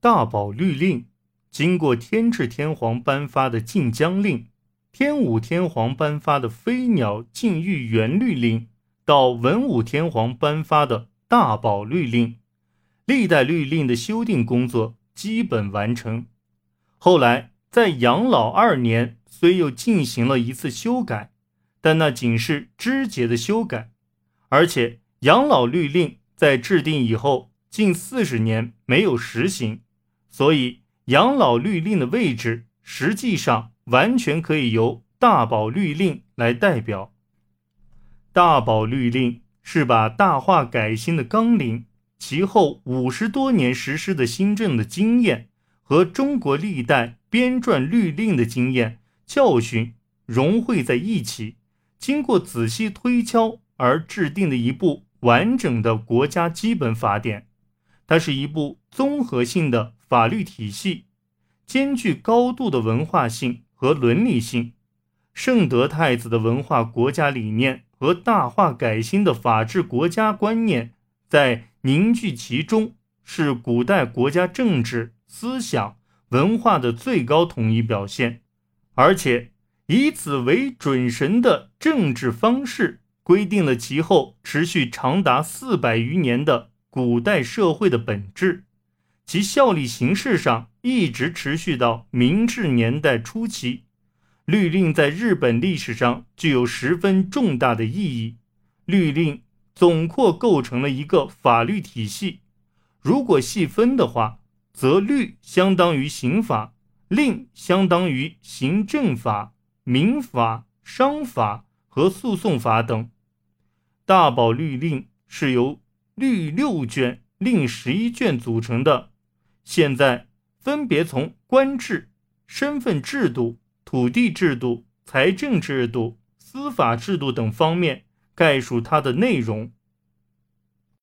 大宝律令，经过天智天皇颁发的禁江令，天武天皇颁发的飞鸟禁欲原律令，到文武天皇颁发的大宝律令，历代律令的修订工作基本完成。后来在养老二年，虽又进行了一次修改，但那仅是枝节的修改，而且养老律令在制定以后。近四十年没有实行，所以养老律令的位置实际上完全可以由大宝律令来代表。大宝律令是把大化改新的纲领，其后五十多年实施的新政的经验和中国历代编撰律令的经验教训融汇在一起，经过仔细推敲而制定的一部完整的国家基本法典。它是一部综合性的法律体系，兼具高度的文化性和伦理性。圣德太子的文化国家理念和大化改新的法治国家观念在凝聚其中，是古代国家政治、思想、文化的最高统一表现。而且，以此为准绳的政治方式，规定了其后持续长达四百余年的。古代社会的本质，其效力形式上一直持续到明治年代初期。律令在日本历史上具有十分重大的意义。律令总括构成了一个法律体系。如果细分的话，则律相当于刑法，令相当于行政法、民法、商法和诉讼法等。大宝律令是由。律六卷、令十一卷组成的，现在分别从官制、身份制度、土地制度、财政制度、司法制度等方面概述它的内容。